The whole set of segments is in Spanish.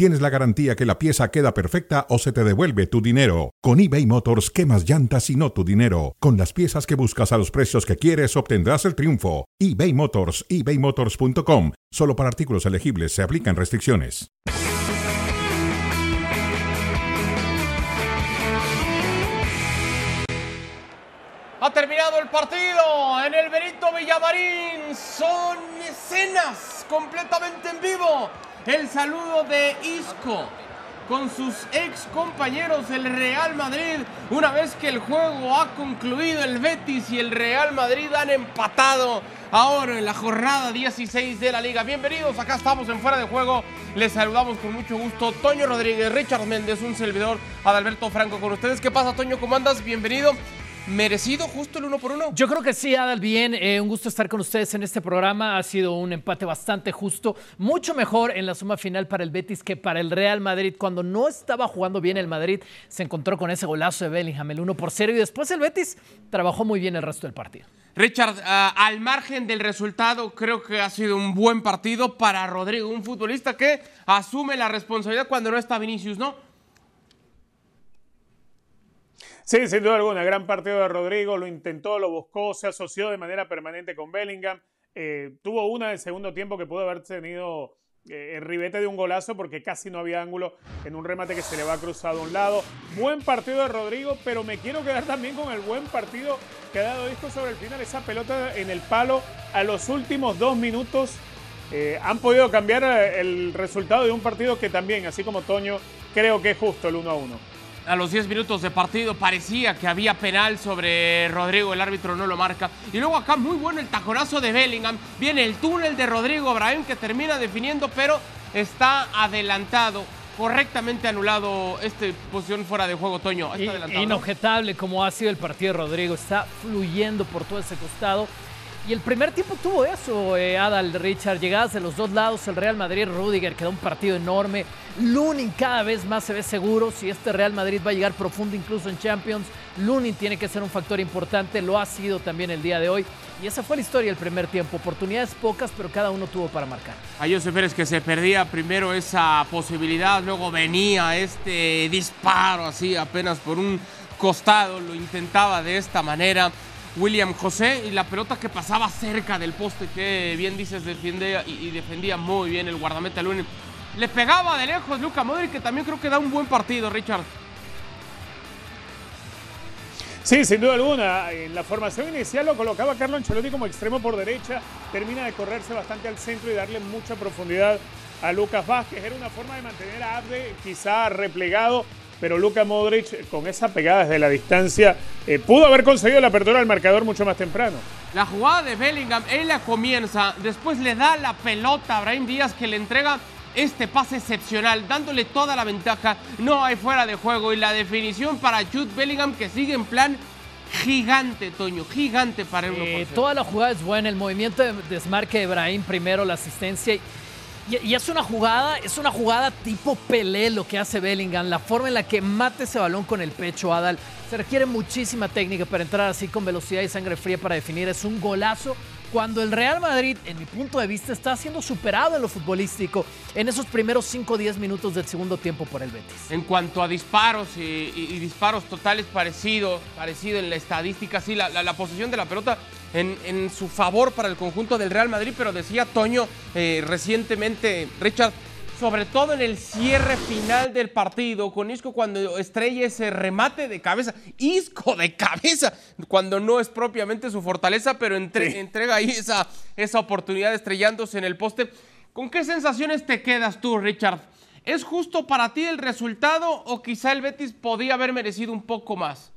tienes la garantía que la pieza queda perfecta o se te devuelve tu dinero. Con eBay Motors, quemas llantas y no tu dinero. Con las piezas que buscas a los precios que quieres, obtendrás el triunfo. eBay Motors, ebaymotors.com. Solo para artículos elegibles se aplican restricciones. Ha terminado el partido en el Benito Villamarín. Son escenas completamente en vivo. El saludo de Isco con sus ex compañeros del Real Madrid. Una vez que el juego ha concluido, el Betis y el Real Madrid han empatado ahora en la jornada 16 de la liga. Bienvenidos, acá estamos en Fuera de Juego. Les saludamos con mucho gusto. Toño Rodríguez, Richard Méndez, un servidor, Adalberto Franco con ustedes. ¿Qué pasa, Toño? ¿Cómo andas? Bienvenido. ¿Merecido justo el uno por uno? Yo creo que sí, Adal, bien. Eh, un gusto estar con ustedes en este programa. Ha sido un empate bastante justo. Mucho mejor en la suma final para el Betis que para el Real Madrid. Cuando no estaba jugando bien el Madrid, se encontró con ese golazo de Bellingham, el 1 por 0. Y después el Betis trabajó muy bien el resto del partido. Richard, uh, al margen del resultado, creo que ha sido un buen partido para Rodrigo, un futbolista que asume la responsabilidad cuando no está Vinicius, ¿no? Sí, sin duda alguna, gran partido de Rodrigo, lo intentó, lo buscó, se asoció de manera permanente con Bellingham. Eh, tuvo una del segundo tiempo que pudo haber tenido eh, el ribete de un golazo porque casi no había ángulo en un remate que se le va cruzado a un lado. Buen partido de Rodrigo, pero me quiero quedar también con el buen partido que ha dado esto sobre el final. Esa pelota en el palo a los últimos dos minutos eh, han podido cambiar el resultado de un partido que también, así como Toño, creo que es justo el 1 a 1 a los 10 minutos de partido parecía que había penal sobre Rodrigo, el árbitro no lo marca. Y luego acá muy bueno el tajonazo de Bellingham, viene el túnel de Rodrigo Brahim que termina definiendo, pero está adelantado. Correctamente anulado esta posición fuera de juego, Toño. Está Inobjetable como ha sido el partido de Rodrigo. Está fluyendo por todo ese costado. Y el primer tiempo tuvo eso, eh, Adal, Richard, llegadas de los dos lados, el Real Madrid, Rudiger, quedó un partido enorme. Lunin cada vez más se ve seguro, si este Real Madrid va a llegar profundo incluso en Champions, Lunin tiene que ser un factor importante, lo ha sido también el día de hoy. Y esa fue la historia del primer tiempo, oportunidades pocas, pero cada uno tuvo para marcar. A José Pérez que se perdía primero esa posibilidad, luego venía este disparo así apenas por un costado, lo intentaba de esta manera. William José y la pelota que pasaba cerca del poste, que bien dices, defendía y, defendía muy bien el guardameta Lunin. Le pegaba de lejos Luca Modric, que también creo que da un buen partido, Richard. Sí, sin duda alguna. En la formación inicial lo colocaba Carlo Ancelotti como extremo por derecha. Termina de correrse bastante al centro y darle mucha profundidad a Lucas Vázquez. Era una forma de mantener a Abde quizá replegado pero Luka Modric con esa pegada desde la distancia eh, pudo haber conseguido la apertura del marcador mucho más temprano. La jugada de Bellingham, él la comienza, después le da la pelota a Brahim Díaz que le entrega este pase excepcional, dándole toda la ventaja, no hay fuera de juego y la definición para Jude Bellingham que sigue en plan gigante, Toño, gigante para el eh, Toda la jugada es buena, el movimiento de desmarque de Brahim primero, la asistencia y, es una jugada, es una jugada tipo Pelé lo que hace Bellingham, la forma en la que mate ese balón con el pecho, Adal. Se requiere muchísima técnica para entrar así con velocidad y sangre fría para definir. Es un golazo cuando el Real Madrid, en mi punto de vista, está siendo superado en lo futbolístico en esos primeros 5 o 10 minutos del segundo tiempo por el Betis. En cuanto a disparos y, disparos totales parecido, parecido en la estadística, sí, la, la, posición de la pelota en, su favor para el conjunto del Real Madrid, pero decía Toño eh, recientemente, Richard, sobre todo en el cierre final del partido, con Isco cuando estrella ese remate de cabeza, Isco de cabeza, cuando no es propiamente su fortaleza, pero entrega ahí esa, esa oportunidad estrellándose en el poste. ¿Con qué sensaciones te quedas tú, Richard? ¿Es justo para ti el resultado o quizá el Betis podía haber merecido un poco más?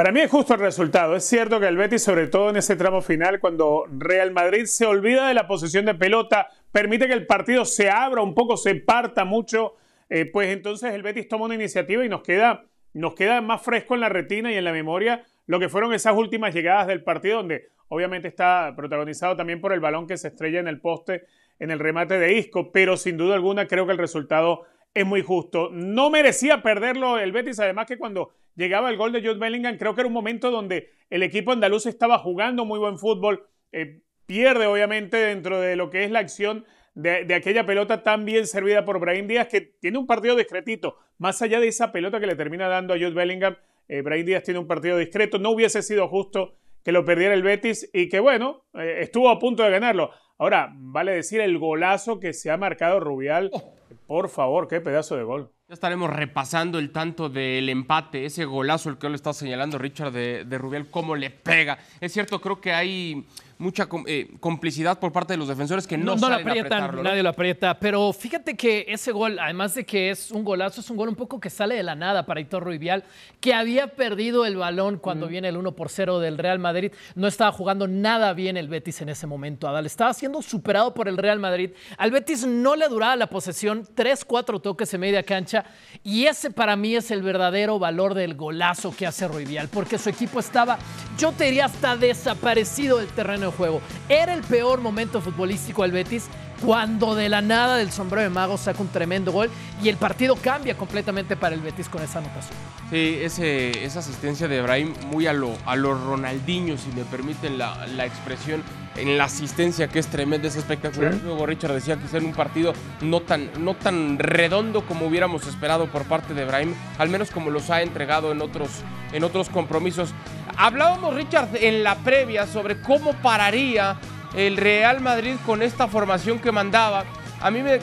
Para mí es justo el resultado. Es cierto que el Betis, sobre todo en ese tramo final, cuando Real Madrid se olvida de la posición de pelota, permite que el partido se abra un poco, se parta mucho, eh, pues entonces el Betis toma una iniciativa y nos queda, nos queda más fresco en la retina y en la memoria lo que fueron esas últimas llegadas del partido donde obviamente está protagonizado también por el balón que se estrella en el poste en el remate de Isco, pero sin duda alguna creo que el resultado es muy justo. No merecía perderlo el Betis, además que cuando llegaba el gol de Jude Bellingham, creo que era un momento donde el equipo andaluz estaba jugando muy buen fútbol, eh, pierde obviamente dentro de lo que es la acción de, aquella pelota tan bien servida por Brahim Díaz, que tiene un partido discretito, más allá de esa pelota que le termina dando a Jude Bellingham, eh, Brahim Díaz tiene un partido discreto, no hubiese sido justo que lo perdiera el Betis y que bueno, eh, estuvo a punto de ganarlo. Ahora, vale decir el golazo que se ha marcado Rubial. Oh. Por favor, qué pedazo de gol. Ya estaremos repasando el tanto del empate, ese golazo el que le está señalando Richard de, de Rubial, cómo le pega. Es cierto, creo que hay mucha eh, complicidad por parte de los defensores que no, no, no lo aprietan, nadie lo aprieta. Pero fíjate que ese gol, además de que es un golazo, es un gol un poco que sale de la nada para Hitor Ruibial, que había perdido el balón cuando viene el 1 por 0 del Real Madrid. No estaba jugando nada bien el Betis en ese momento. Adal estaba siendo superado por el Real Madrid. Al Betis no le duraba la posesión, 3, 4 toques en media cancha. Y ese para mí es el verdadero valor del golazo que hace Ruibial, porque su equipo estaba, yo te diría, hasta desaparecido del terreno juego. Era el peor momento futbolístico al Betis cuando de la nada del sombrero de mago saca un tremendo gol y el partido cambia completamente para el Betis con esa anotación. Sí, ese, esa asistencia de Ibrahim muy a lo, a los Ronaldinho, si me permiten la, la expresión, en la asistencia que es tremenda, es espectacular. Luego Richard decía que en un partido no tan, no tan redondo como hubiéramos esperado por parte de Ibrahim, al menos como los ha entregado en otros, en otros compromisos. Hablábamos, Richard, en la previa sobre cómo pararía el Real Madrid con esta formación que mandaba. A mí, me,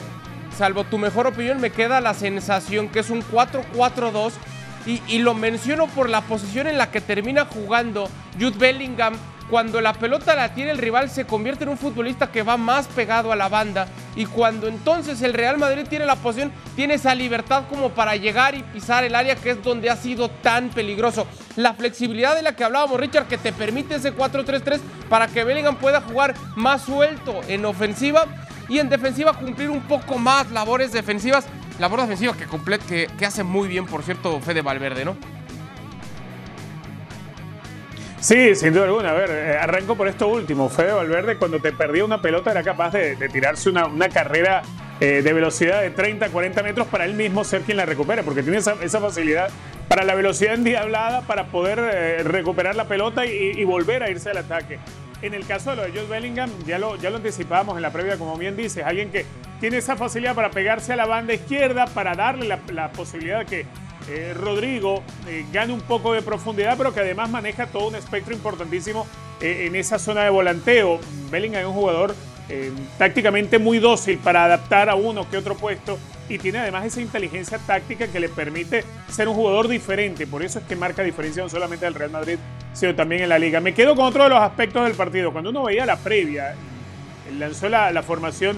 salvo tu mejor opinión, me queda la sensación que es un 4-4-2. Y, y, lo menciono por la posición en la que termina jugando Jude Bellingham cuando la pelota la tiene el rival se convierte en un futbolista que va más pegado a la banda y cuando entonces el Real Madrid tiene la posición, tiene esa libertad como para llegar y pisar el área que es donde ha sido tan peligroso. La flexibilidad de la que hablábamos Richard que te permite ese 4-3-3 para que Bellingham pueda jugar más suelto en ofensiva y en defensiva cumplir un poco más labores defensivas. Labor defensiva que, que, que hace muy bien, por cierto, Fede Valverde, ¿no? Sí, sin duda alguna. A ver, eh, arranco por esto último. Fede Valverde, cuando te perdía una pelota, era capaz de, tirarse una, carrera eh, de velocidad de 30, 40 metros para él mismo ser quien la recupere, porque tiene esa, facilidad para la velocidad endiablada para poder eh, recuperar la pelota y, volver a irse al ataque. En el caso de lo de Josh Bellingham, ya lo, ya lo anticipábamos en la previa, como bien dices, alguien que tiene esa facilidad para pegarse a la banda izquierda, para darle la, la posibilidad de que eh, Rodrigo eh, gana un poco de profundidad, pero que además maneja todo un espectro importantísimo eh, en esa zona de volanteo. Bellingham es un jugador tácticamente muy dócil para adaptar a uno que otro puesto y tiene además esa inteligencia táctica que le permite ser un jugador diferente. Por eso es que marca diferencia no solamente del Real Madrid, sino también en la liga. Me quedo con otro de los aspectos del partido. Cuando uno veía la previa, lanzó la, la formación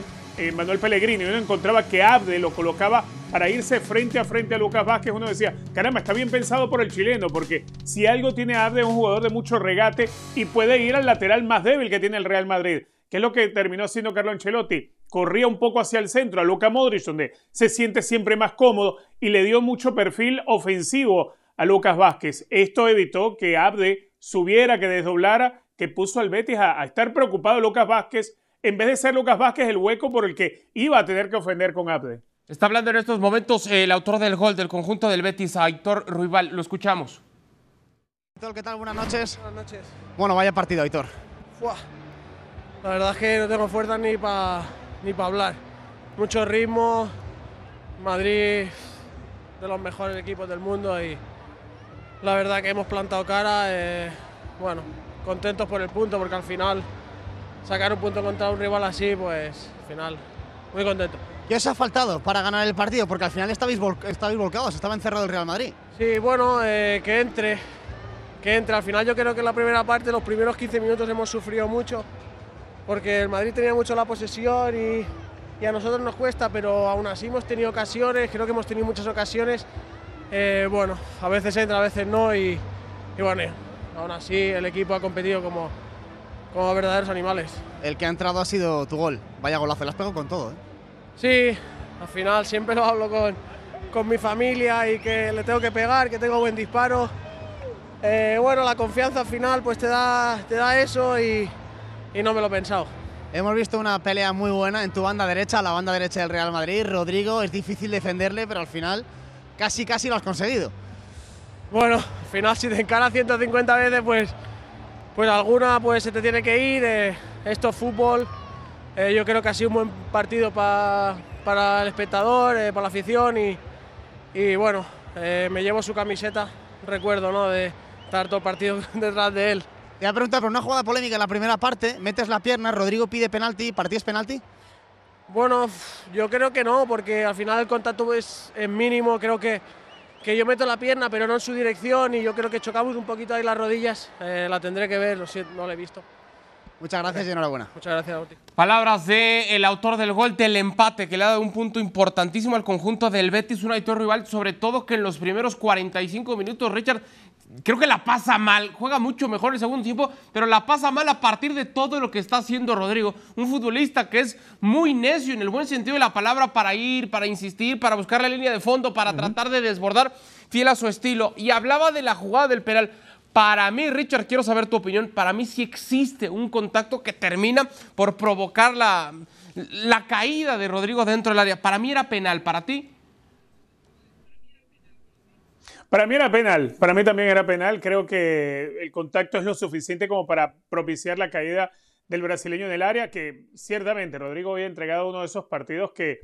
Manuel Pellegrini, uno encontraba que Abde lo colocaba para irse frente a frente a Lucas Vázquez, uno decía, caramba, está bien pensado por el chileno, porque si algo tiene Abde es un jugador de mucho regate y puede ir al lateral más débil que tiene el Real Madrid, que es lo que terminó siendo Carlo Ancelotti. Corría un poco hacia el centro a Luca Modric, donde se siente siempre más cómodo y le dio mucho perfil ofensivo a Lucas Vázquez. Esto evitó que Abde subiera, que desdoblara, que puso al Betis a, a estar preocupado Lucas Vázquez, en vez de ser Lucas Vázquez el hueco por el que iba a tener que ofender con Abde. Está hablando en estos momentos el autor del gol del conjunto del Betis, Aitor Ruibal. Lo escuchamos. ¿Qué tal? Buenas noches. Buenas noches. Bueno, vaya partido, Aitor. La verdad es que no tengo fuerza ni para ni hablar. Mucho ritmo. Madrid, de los mejores equipos del mundo y la verdad que hemos plantado cara. Eh, bueno, contentos por el punto porque al final sacar un punto contra un rival así, pues al final, muy contento. ¿Qué os ha faltado para ganar el partido? Porque al final estabais, volcados, estaba encerrado el Real Madrid. Sí, bueno, eh, que entre, que entre. Al final yo creo que en la primera parte, los primeros 15 minutos hemos sufrido mucho, porque el Madrid tenía mucho la posesión y, a nosotros nos cuesta, pero aún así hemos tenido ocasiones, creo que hemos tenido muchas ocasiones. Eh, bueno, a veces entra, a veces no y, bueno, aún así el equipo ha competido como, como verdaderos animales. El que ha entrado ha sido tu gol. Vaya golazo, le has pegado con todo, ¿eh? Sí, al final siempre lo hablo con, con mi familia y que le tengo que pegar, que tengo buen disparo. eh, bueno, la confianza al final pues te da, te da eso y, y no me lo he pensado. Hemos visto una pelea muy buena en tu banda derecha, la banda derecha del Real Madrid. Rodrigo, es difícil defenderle, pero al final casi casi lo has conseguido. Bueno, al final si te encara 150 veces, pues, pues alguna pues se te tiene que ir. eh, esto es fútbol. Eh, yo creo que ha sido un buen partido pa- para el espectador, eh, para la afición y, y bueno, me llevo su camiseta, recuerdo, ¿no? De estar todo el partido detrás de él. Te voy a preguntar por una jugada polémica en la primera parte. Metes la pierna, Rodrigo pide penalti, ¿para ti es penalti? Bueno, yo creo que no, porque al final el contacto es, es mínimo. Creo que, que yo meto la pierna, pero no en su dirección, y yo creo que chocamos un poquito ahí las rodillas. Eh, la tendré que ver, lo siento, no la he visto. Muchas gracias y enhorabuena. Muchas gracias. Palabras del el autor del gol del empate, que le ha dado un punto importantísimo al conjunto del Betis, un Aitor rival, sobre todo que en los primeros 45 minutos, Richard, creo que la pasa mal, juega mucho mejor el segundo tiempo, pero la pasa mal a partir de todo lo que está haciendo Rodrigo, un futbolista que es muy necio en el buen sentido de la palabra para ir, para insistir, para buscar la línea de fondo, para tratar de desbordar, fiel a su estilo. Y hablaba de la jugada del penal. Para mí, Richard, quiero saber tu opinión. Para mí sí existe un contacto que termina por provocar la, la caída de Rodrigo dentro del área. Para mí era penal. ¿Para ti? Para mí era penal, para mí también era penal. Creo que el contacto es lo suficiente como para propiciar la caída del brasileño en el área, que ciertamente Rodrigo había entregado uno de esos partidos que,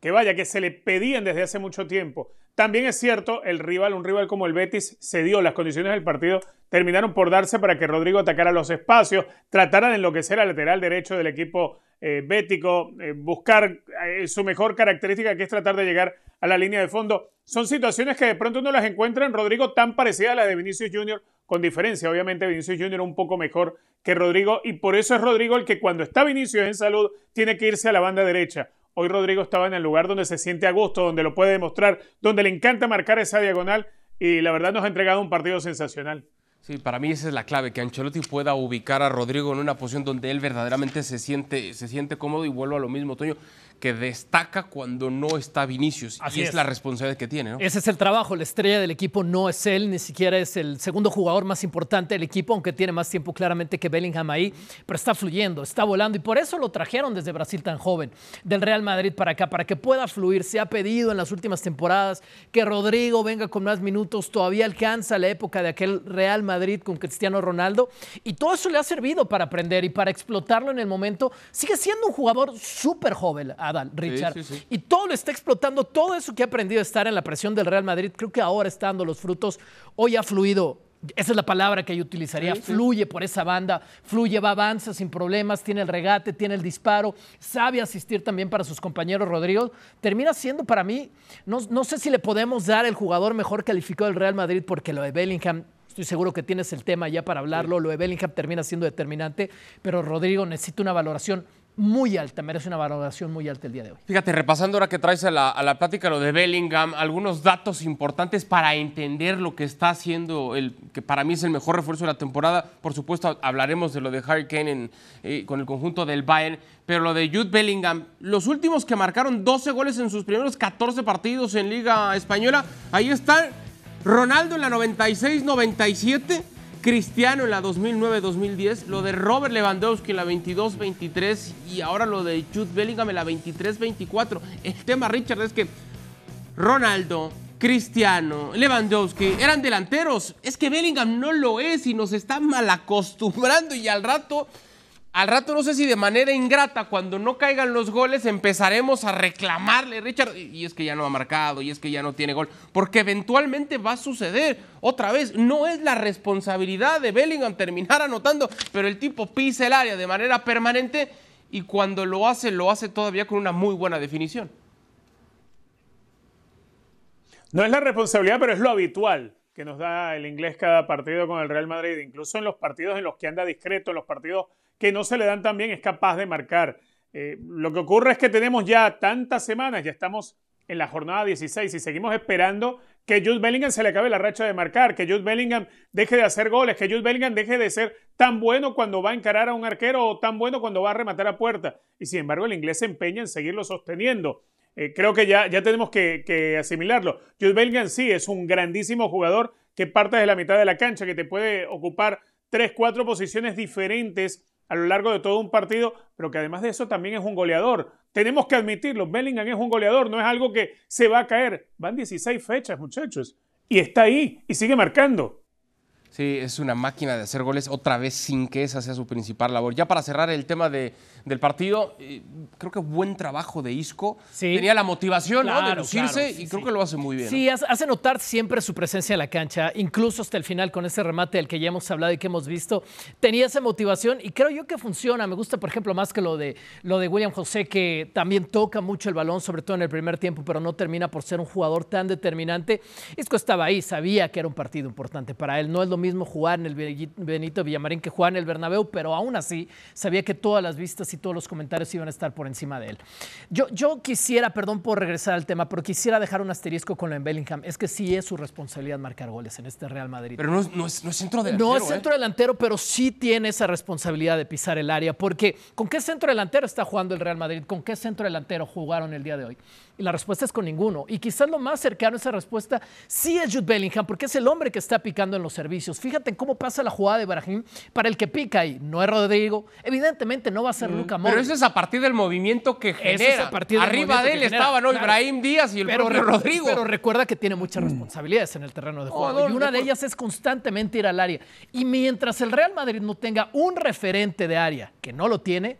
que vaya, que se le pedían desde hace mucho tiempo. También es cierto, el rival, un rival como el Betis, se dio las condiciones del partido, terminaron por darse para que Rodrigo atacara los espacios, tratara de enloquecer al lateral derecho del equipo eh, bético, eh, buscar eh, su mejor característica, que es tratar de llegar a la línea de fondo. Son situaciones que de pronto uno las encuentra en Rodrigo tan parecidas a las de Vinicius Junior, con diferencia. Obviamente Vinicius Junior un poco mejor que Rodrigo y por eso es Rodrigo el que cuando está Vinicius en salud tiene que irse a la banda derecha. Hoy Rodrigo estaba en el lugar donde se siente a gusto, donde lo puede demostrar, donde le encanta marcar esa diagonal y la verdad nos ha entregado un partido sensacional. Sí, para mí esa es la clave, que Ancelotti pueda ubicar a Rodrigo en una posición donde él verdaderamente se siente, se siente cómodo y vuelvo a lo mismo, Toño, que destaca cuando no está Vinicius. Así y es, es. la responsabilidad que tiene, ¿no? Ese es el trabajo, la estrella del equipo no es él, ni siquiera es el segundo jugador más importante del equipo, aunque tiene más tiempo claramente que Bellingham ahí, pero está fluyendo, está volando y por eso lo trajeron desde Brasil tan joven, del Real Madrid para acá, para que pueda fluir. Se ha pedido en las últimas temporadas que Rodrigo venga con más minutos, todavía alcanza la época de aquel Real Madrid con Cristiano Ronaldo y todo eso le ha servido para aprender y para explotarlo en el momento. Sigue siendo un jugador súper joven, Richard. sí, sí. Y todo lo está explotando, todo eso que ha aprendido a estar en la presión del Real Madrid, creo que ahora está dando los frutos. Hoy ha fluido, esa es la palabra que yo utilizaría, fluye por esa banda, fluye, va, avanza sin problemas, tiene el regate, tiene el disparo, sabe asistir también para sus compañeros Rodrigo. Termina siendo para mí, no, no sé si le podemos dar el jugador mejor calificado del Real Madrid porque lo de Bellingham Estoy seguro que tienes el tema ya para hablarlo. Lo de Bellingham termina siendo determinante, pero Rodrigo necesita una valoración muy alta, merece una valoración muy alta el día de hoy. Fíjate, repasando ahora que traes a la, a la plática lo de Bellingham, algunos datos importantes para entender lo que está haciendo, el que para mí es el mejor refuerzo de la temporada. Por supuesto, hablaremos de lo de Harry Kane eh, con el conjunto del Bayern, pero lo de Jude Bellingham, los últimos que marcaron 12 goles en sus primeros 14 partidos en Liga Española, ahí están Ronaldo en la 96-97. Cristiano en la 2009-2010, lo de Robert Lewandowski en la 22-23 y ahora lo de Jude Bellingham en la 23-24. El tema, Richard, es que Ronaldo, Cristiano, Lewandowski eran delanteros. Es que Bellingham no lo es y nos está mal acostumbrando y al rato, al rato no sé si de manera ingrata, cuando no caigan los goles empezaremos a reclamarle, Richard, y es que ya no ha marcado, y es que ya no tiene gol, porque eventualmente va a suceder. Otra vez, no es la responsabilidad de Bellingham terminar anotando, pero el tipo pisa el área de manera permanente y cuando lo hace, lo hace todavía con una muy buena definición. No es la responsabilidad, pero es lo habitual que nos da el inglés cada partido con el Real Madrid. Incluso en los partidos en los que anda discreto, en los partidos que no se le dan tan bien, es capaz de marcar. Eh, lo que ocurre es que tenemos ya tantas semanas, ya estamos en la jornada 16 y seguimos esperando que Jude Bellingham se le acabe la racha de marcar, que Jude Bellingham deje de hacer goles, que Jude Bellingham deje de ser tan bueno cuando va a encarar a un arquero o tan bueno cuando va a rematar a puerta. Y sin embargo el inglés se empeña en seguirlo sosteniendo. Eh, creo que ya, ya tenemos que, que asimilarlo. Jude Bellingham sí es un grandísimo jugador que parte de la mitad de la cancha, que te puede ocupar tres, cuatro posiciones diferentes a lo largo de todo un partido, pero que además de eso también es un goleador. Tenemos que admitirlo, Bellingham es un goleador, no es algo que se va a caer. Van 16 fechas, muchachos, y está ahí y sigue marcando. Sí, es una máquina de hacer goles otra vez sin que esa sea su principal labor. Ya para cerrar el tema de, del partido, eh, creo que buen trabajo de Isco. Tenía la motivación de lucirse y creo que lo hace muy bien. Sí, hace notar siempre su presencia en la cancha, incluso hasta el final con ese remate del que ya hemos hablado y que hemos visto. Tenía esa motivación y creo yo que funciona. Me gusta, por ejemplo, más que lo de, lo de William José, que también toca mucho el balón, sobre todo en el primer tiempo, pero no termina por ser un jugador tan determinante. Isco estaba ahí, sabía que era un partido importante para él. No es lo mismo jugar en el Benito Villamarín que jugar en el Bernabéu, pero aún así sabía que todas las vistas y todos los comentarios iban a estar por encima de él. Yo, yo quisiera, perdón por regresar al tema, pero quisiera dejar un asterisco con lo en Bellingham. Es que sí es su responsabilidad marcar goles en este Real Madrid. Pero no, no, es, no es, centro delantero. No es centro ¿eh? delantero, pero sí tiene esa responsabilidad de pisar el área, porque ¿con qué centro delantero está jugando el Real Madrid? ¿Con qué centro delantero jugaron el día de hoy? Y la respuesta es con ninguno. Y quizás lo más cercano a esa respuesta sí es Jude Bellingham, porque es el hombre que está picando en los servicios. Fíjate cómo pasa la jugada de Brahim para el que pica ahí. No es Rodrigo. Evidentemente no va a ser mm, Luca Pero eso es a partir del movimiento que genera. Arriba de él estaban hoy Brahim Díaz y el propio Rodrigo. Pero recuerda que tiene muchas responsabilidades en el terreno de juego. y una de ellas es constantemente ir al área. Y mientras el Real Madrid no tenga un referente de área que no lo tiene,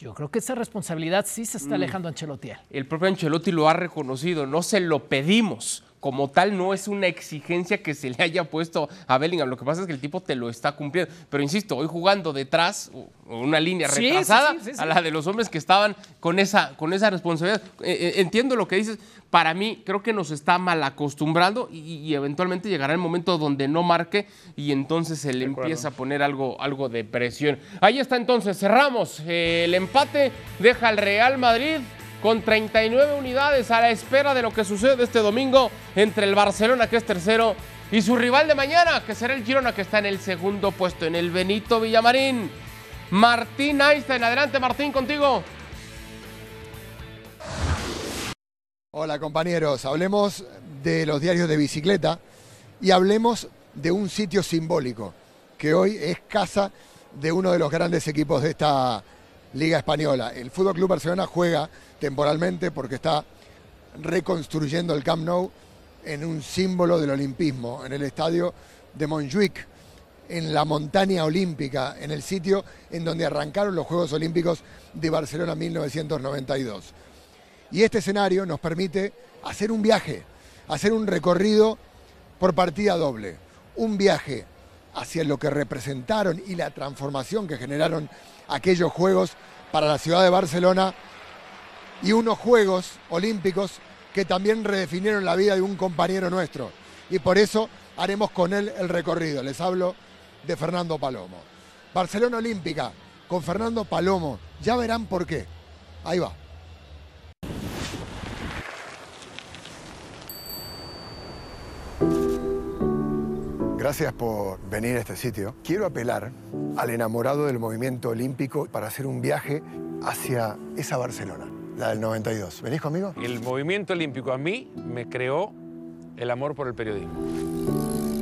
yo creo que esa responsabilidad sí se está mm. alejando a Ancelotti. El propio Ancelotti lo ha reconocido, no se lo pedimos. Como tal, no es una exigencia que se le haya puesto a Bellingham. Lo que pasa es que el tipo te lo está cumpliendo. Pero insisto, hoy jugando detrás, una línea retrasada a la de los hombres que estaban con esa, con esa responsabilidad. Eh, eh, entiendo lo que dices, para mí creo que nos está mal acostumbrando y, eventualmente llegará el momento donde no marque y entonces se le empieza a poner algo, algo de presión. Ahí está entonces, cerramos. el empate deja al Real Madrid con 39 unidades a la espera de lo que sucede este domingo entre el Barcelona, que es tercero, y su rival de mañana, que será el Girona, que está en el segundo puesto, en el Benito Villamarín. Martín Einstein, adelante Martín, contigo. Hola compañeros, hablemos de los diarios de bicicleta y hablemos de un sitio simbólico que hoy es casa de uno de los grandes equipos de esta Liga Española. El Fútbol Club Barcelona juega temporalmente porque está reconstruyendo el Camp Nou en un símbolo del olimpismo, en el estadio de Montjuic, en la montaña olímpica, en el sitio en donde arrancaron los Juegos Olímpicos de Barcelona 1992. Y este escenario nos permite hacer un viaje, hacer un recorrido por partida doble. Un viaje hacia lo que representaron y la transformación que generaron aquellos Juegos para la ciudad de Barcelona y unos Juegos Olímpicos que también redefinieron la vida de un compañero nuestro. Y por eso haremos con él el recorrido. Les hablo de Fernando Palomo. Barcelona Olímpica con Fernando Palomo. Ya verán por qué. Ahí va. Gracias por venir a este sitio. Quiero apelar al enamorado del movimiento olímpico para hacer un viaje hacia esa Barcelona, la del 92. ¿Venís conmigo? El movimiento olímpico a mí me creó el amor por el periodismo.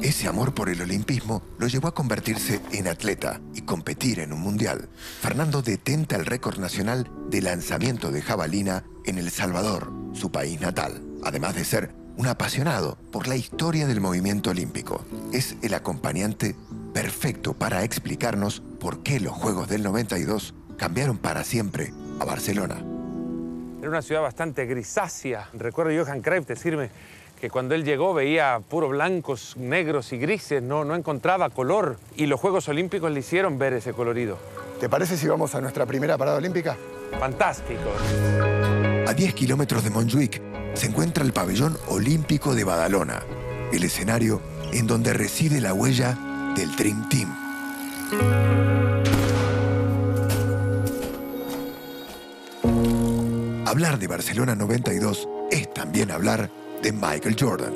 Ese amor por el olimpismo lo llevó a convertirse en atleta y competir en un mundial. Fernando detenta el récord nacional de lanzamiento de jabalina en El Salvador, su país natal, además de ser un apasionado por la historia del movimiento olímpico. Es el acompañante perfecto para explicarnos por qué los Juegos del 92 cambiaron para siempre a Barcelona. Era una ciudad bastante grisácea. Recuerdo Johan Cruyff decirme que cuando él llegó veía puro blancos, negros y grises, no, no encontraba color. Y los Juegos Olímpicos le hicieron ver ese colorido. ¿Te parece si vamos a nuestra primera parada olímpica? Fantástico. A 10 kilómetros de Montjuic se encuentra el pabellón olímpico de Badalona, el escenario en donde reside la huella del Dream Team. Hablar de Barcelona 92 es también hablar de Michael Jordan.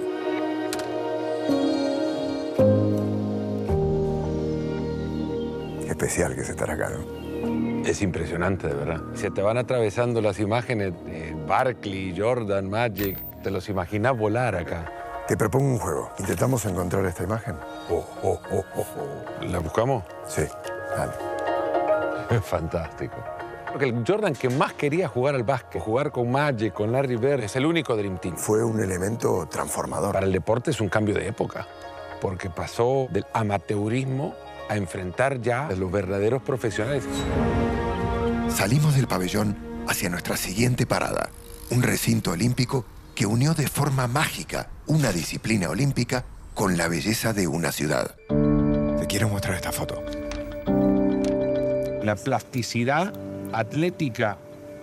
especial que es estar acá, Es impresionante, de verdad. Se te van atravesando las imágenes de Barkley, Jordan, Magic. Te los imaginas volar acá. Te propongo un juego. ¿Intentamos encontrar esta imagen? Oh, oh, oh, oh, oh. ¿La buscamos? Sí, dale. Es fantástico. Porque el Jordan que más quería jugar al básquet, jugar con Magic, con Larry Bird, es el único Dream Team. Fue un elemento transformador. Para el deporte es un cambio de época, porque pasó del amateurismo a enfrentar ya a los verdaderos profesionales. Salimos del pabellón hacia nuestra siguiente parada, un recinto olímpico que unió de forma mágica una disciplina olímpica con la belleza de una ciudad. Te quiero mostrar esta foto. La plasticidad atlética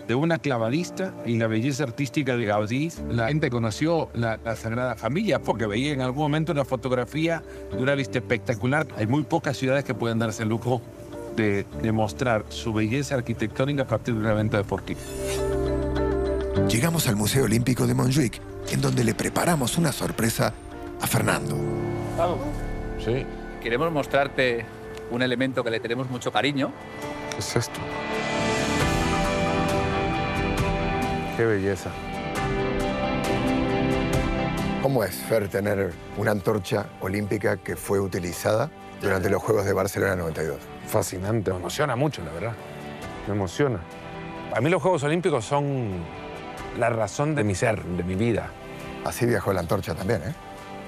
de una clavadista y la belleza artística de Gaudí. La gente conoció la, la, Sagrada Familia porque veía en algún momento una fotografía de una vista espectacular. Hay muy pocas ciudades que pueden darse el lujo de demostrar su belleza arquitectónica a partir de un evento deportivo. Llegamos al Museo Olímpico de Montjuic, en donde le preparamos una sorpresa a Fernando. Vamos. Sí. Queremos mostrarte un elemento que le tenemos mucho cariño. ¿Qué es esto? Qué belleza. ¿Cómo es, Fer, tener una antorcha olímpica que fue utilizada durante los Juegos de Barcelona 92? Fascinante, me emociona mucho, la verdad. Me emociona. A mí los Juegos Olímpicos son la razón de mi ser, de mi vida. Así viajó la antorcha también, ¿eh?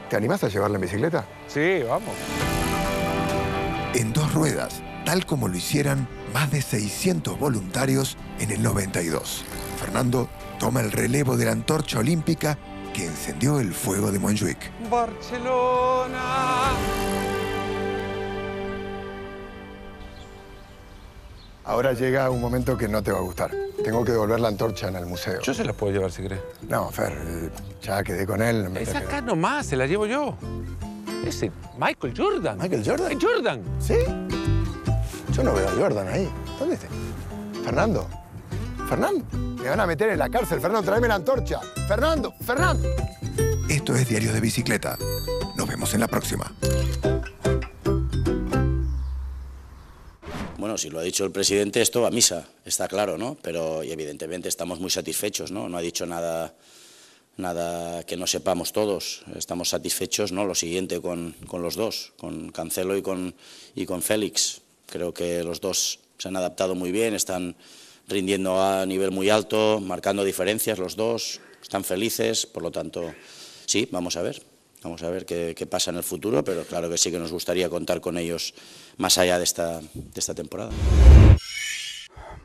¿Te animás a llevarla en bicicleta? Sí, vamos. En dos ruedas, tal como lo hicieran más de 600 voluntarios en el 92. Fernando toma el relevo de la antorcha olímpica que encendió el fuego de Montjuic. Barcelona. Ahora llega un momento que no te va a gustar. Tengo que devolver la antorcha en el museo. Yo se la puedo llevar si querés. No, Fer, ya quedé con él. No es acá nomás, se la llevo yo. Ese Michael Jordan. ¿Michael Jordan? Jordan. ¿Sí? Yo no veo a Jordan ahí. ¿Dónde está? Fernando. Fernando. Me van a meter en la cárcel. Fernando, tráeme la antorcha. Fernando, Fernando. Esto es Diario de Bicicleta. Nos vemos en la próxima. Bueno, si lo ha dicho el presidente, esto va a misa, está claro, ¿no? Pero y evidentemente estamos muy satisfechos, ¿no? No ha dicho nada, nada que no sepamos todos. Estamos satisfechos, ¿no? Lo siguiente con, con los dos, con Cancelo y con, y con Félix. Creo que los dos se han adaptado muy bien, están rindiendo a nivel muy alto, marcando diferencias los dos, están felices, por lo tanto, sí, vamos a ver. Vamos a ver qué, qué, pasa en el futuro, pero claro que sí que nos gustaría contar con ellos más allá de esta, de esta temporada.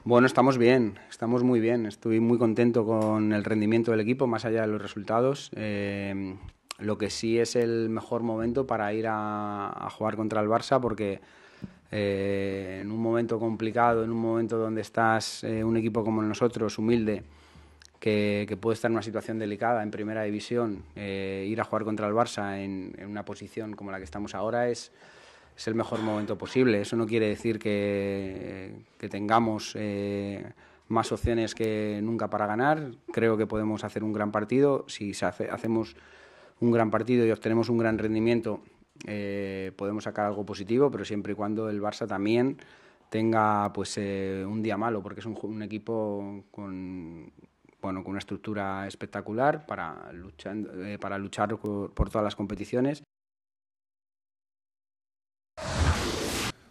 Bueno, estamos bien, estamos muy bien. Estoy muy contento con el rendimiento del equipo, más allá de los resultados. Eh, lo que sí es el mejor momento para ir a, a jugar contra el Barça, porque eh, en un momento complicado, en un momento donde estás eh, un equipo como nosotros, humilde, que, puede estar en una situación delicada en primera división, eh, ir a jugar contra el Barça en, en, una posición como la que estamos ahora es, es el mejor momento posible. Eso no quiere decir que, que tengamos eh, más opciones que nunca para ganar. Creo que podemos hacer un gran partido. Si hace, hacemos un gran partido y obtenemos un gran rendimiento, eh, podemos sacar algo positivo, pero siempre y cuando el Barça también tenga pues eh, un día malo, porque es un, un equipo con bueno, con una estructura espectacular para luchar, eh, para luchar por, por todas las competiciones.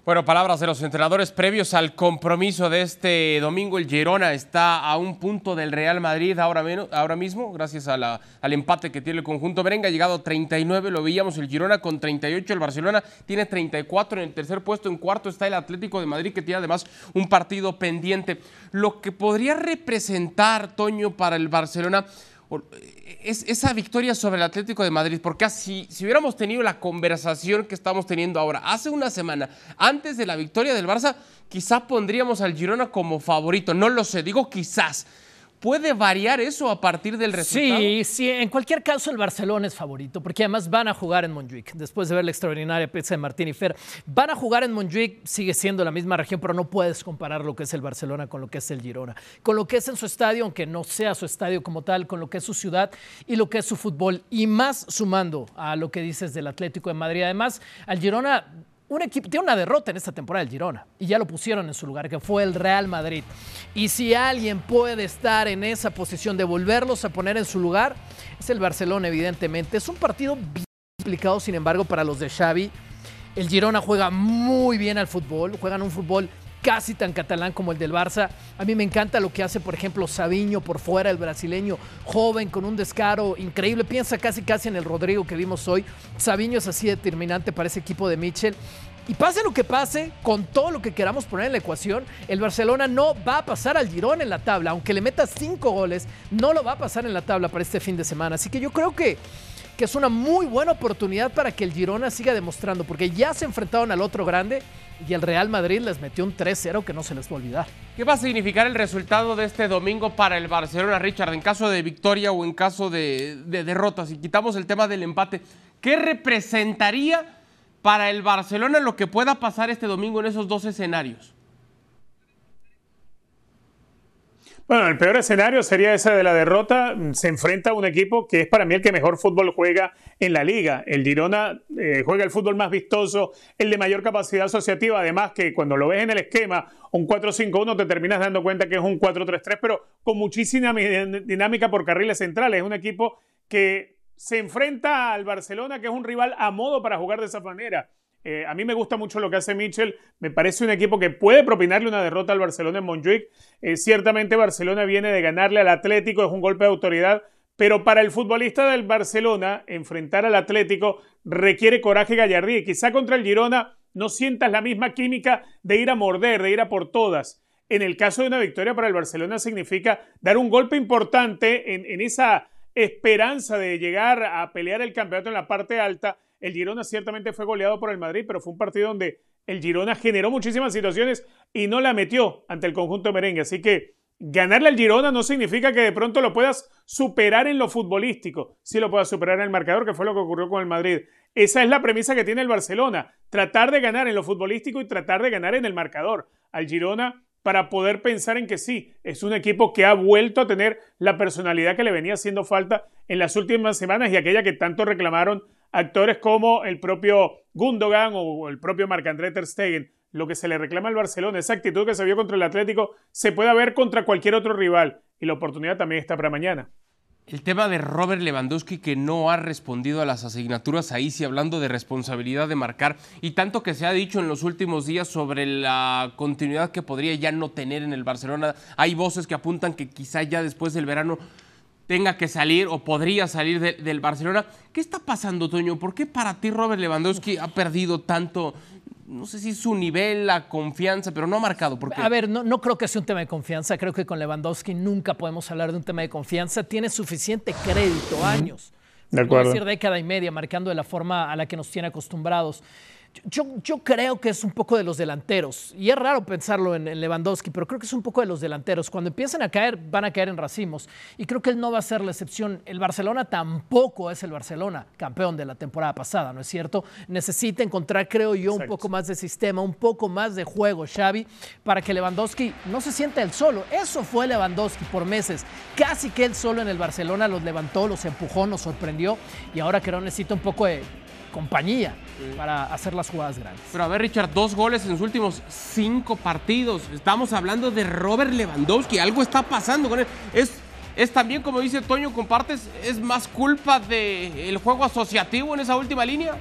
Bueno, palabras de los entrenadores previos al compromiso de este domingo. El Girona está a un punto del Real Madrid ahora, menos, ahora mismo, gracias a al empate que tiene el conjunto merengue. Ha llegado a 39, lo veíamos el Girona con 38, el Barcelona tiene 34 en el tercer puesto. En cuarto está el Atlético de Madrid, que tiene además un partido pendiente. Lo que podría representar, Toño, para el Barcelona es esa victoria sobre el Atlético de Madrid, porque si, si hubiéramos tenido la conversación que estamos teniendo ahora, hace una semana, antes de la victoria del Barça, quizá pondríamos al Girona como favorito, no lo sé, digo quizás. ¿Puede variar eso a partir del resultado? Sí, sí, en cualquier caso el Barcelona es favorito, porque además van a jugar en Montjuic, después de ver la extraordinaria pizza de Martín y Fer. Van a jugar en Montjuic, sigue siendo la misma región, pero no puedes comparar lo que es el Barcelona con lo que es el Girona, con lo que es en su estadio, aunque no sea su estadio como tal, con lo que es su ciudad y lo que es su fútbol, y más sumando a lo que dices del Atlético de Madrid. Además, al Girona un equipo, tiene una derrota en esta temporada el Girona y ya lo pusieron en su lugar, que fue el Real Madrid. Y si alguien puede estar en esa posición de volverlos a poner en su lugar, es el Barcelona, evidentemente. Es un partido bien complicado, sin embargo, para los de Xavi. El Girona juega muy bien al fútbol, juegan un fútbol casi tan catalán como el del Barça. A mí me encanta lo que hace, por ejemplo, Sabiño por fuera, el brasileño, joven, con un descaro increíble. Piensa casi casi en el Rodrigo que vimos hoy. Sabiño es así determinante para ese equipo de Mitchell. Y pase lo que pase, con todo lo que queramos poner en la ecuación, el Barcelona no va a pasar al Girón en la tabla. Aunque le meta cinco goles, no lo va a pasar en la tabla para este fin de semana. Así que yo creo que que es una muy buena oportunidad para que el Girona siga demostrando, porque ya se enfrentaron al otro grande y el Real Madrid les metió un 3-0 que no se les va a olvidar. ¿Qué va a significar el resultado de este domingo para el Barcelona, Richard, en caso de victoria o en caso de, de derrota? Si quitamos el tema del empate, ¿qué representaría para el Barcelona lo que pueda pasar este domingo en esos dos escenarios? Bueno, el peor escenario sería ese de la derrota. Se enfrenta a un equipo que es para mí el que mejor fútbol juega en la liga. El Girona eh, juega el fútbol más vistoso, el de mayor capacidad asociativa. Además que cuando lo ves en el esquema, un 4-5-1, te terminas dando cuenta que es un 4-3-3, pero con muchísima dinámica por carriles centrales. Es un equipo que se enfrenta al Barcelona, que es un rival a modo para jugar de esa manera. Eh, a mí me gusta mucho lo que hace Mitchell. Me parece un equipo que puede propinarle una derrota al Barcelona en Montjuic. Eh, ciertamente Barcelona viene de ganarle al Atlético, es un golpe de autoridad. Pero para el futbolista del Barcelona, enfrentar al Atlético requiere coraje y gallardía. Quizá contra el Girona no sientas la misma química de ir a morder, de ir a por todas. En el caso de una victoria para el Barcelona significa dar un golpe importante en esa esperanza de llegar a pelear el campeonato en la parte alta el Girona ciertamente fue goleado por el Madrid, pero fue un partido donde el Girona generó muchísimas situaciones y no la metió ante el conjunto merengue. Así que ganarle al Girona no significa que de pronto lo puedas superar en lo futbolístico. Sí lo puedas superar en el marcador, que fue lo que ocurrió con el Madrid. Esa es la premisa que tiene el Barcelona. Tratar de ganar en lo futbolístico y tratar de ganar en el marcador. Al Girona para poder pensar en que sí, es un equipo que ha vuelto a tener la personalidad que le venía haciendo falta en las últimas semanas y aquella que tanto reclamaron actores como el propio Gundogan o el propio Marc-André Ter Stegen. Lo que se le reclama al Barcelona, esa actitud que se vio contra el Atlético, se puede ver contra cualquier otro rival y la oportunidad también está para mañana. El tema de Robert Lewandowski que no ha respondido a las asignaturas ahí, sí, hablando de responsabilidad de marcar y tanto que se ha dicho en los últimos días sobre la continuidad que podría ya no tener en el Barcelona. Hay voces que apuntan que quizá ya después del verano tenga que salir o podría salir del Barcelona. ¿Qué está pasando, Toño? ¿Por qué para ti Robert Lewandowski ha perdido tanto? No sé si su nivel, la confianza, pero no ha marcado. ¿Por A ver, no, no creo que sea un tema de confianza. Creo que con Lewandowski nunca podemos hablar de un tema de confianza. Tiene suficiente crédito, años. De acuerdo. decir década y media, marcando de la forma a la que nos tiene acostumbrados. Yo, yo, creo que es un poco de los delanteros. Y es raro pensarlo en, Lewandowski, pero creo que es un poco de los delanteros. Cuando empiezan a caer, van a caer en racimos. Y creo que él no va a ser la excepción. El Barcelona tampoco es el Barcelona, campeón de la temporada pasada, ¿no es cierto? Necesita encontrar, creo yo, un poco más de sistema, un poco más de juego, Xavi, para que Lewandowski no se sienta él solo. Eso fue Lewandowski por meses. Casi que él solo en el Barcelona los levantó, los empujó, nos sorprendió. Y ahora creo necesita un poco de compañía para hacer las jugadas grandes. Pero a ver, Richard, dos goles en sus últimos cinco partidos. Estamos hablando de Robert Lewandowski. Algo está pasando con él. Es, es también, como dice Toño, compartes, es más culpa del juego asociativo en esa última línea.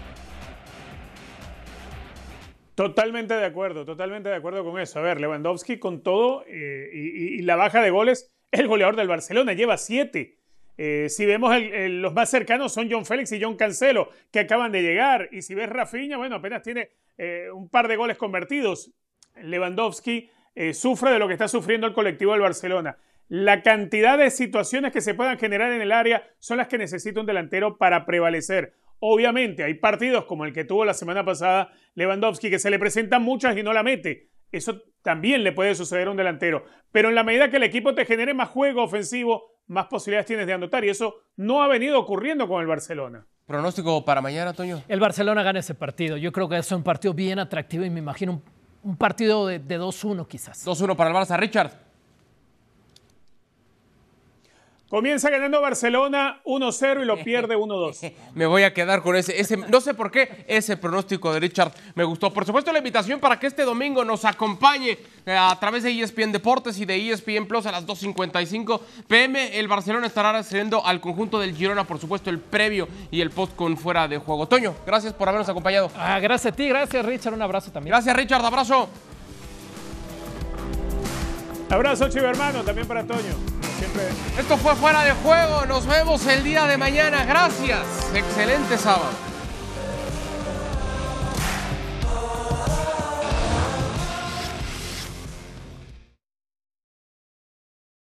Totalmente de acuerdo, totalmente de acuerdo con eso. A ver, Lewandowski con todo eh, y, y, la baja de goles, el goleador del Barcelona lleva siete. Eh, si vemos los más cercanos son John Félix y John Cancelo, que acaban de llegar. Y si ves Rafinha, bueno, apenas tiene eh, un par de goles convertidos. Lewandowski eh, sufre de lo que está sufriendo el colectivo del Barcelona. La cantidad de situaciones que se puedan generar en el área son las que necesita un delantero para prevalecer. Obviamente, hay partidos como el que tuvo la semana pasada Lewandowski que se le presentan muchas y no la mete. Eso también le puede suceder a un delantero. Pero en la medida que el equipo te genere más juego ofensivo, más posibilidades tienes de anotar. Y eso no ha venido ocurriendo con el Barcelona. ¿Pronóstico para mañana, Toño? El Barcelona gana ese partido. Yo creo que es un partido bien atractivo y me imagino un, partido de, de 2-1 quizás. 2-1 para el Barça. Richard. Comienza ganando Barcelona 1-0 y lo pierde 1-2. Me voy a quedar con ese, ese, no sé por qué, ese pronóstico de Richard me gustó. Por supuesto, la invitación para que este domingo nos acompañe eh, a través de ESPN Deportes y de ESPN Plus a las 2.55 pm. El Barcelona estará recibiendo al conjunto del Girona, por supuesto, el previo y el post con fuera de juego. Toño, gracias por habernos acompañado. Ah, gracias a ti, gracias Richard, un abrazo también. Gracias Richard, abrazo. Abrazo, chivo hermano, también para Toño. Siempre. Esto fue fuera de juego. Nos vemos el día de mañana. Gracias. Excelente sábado.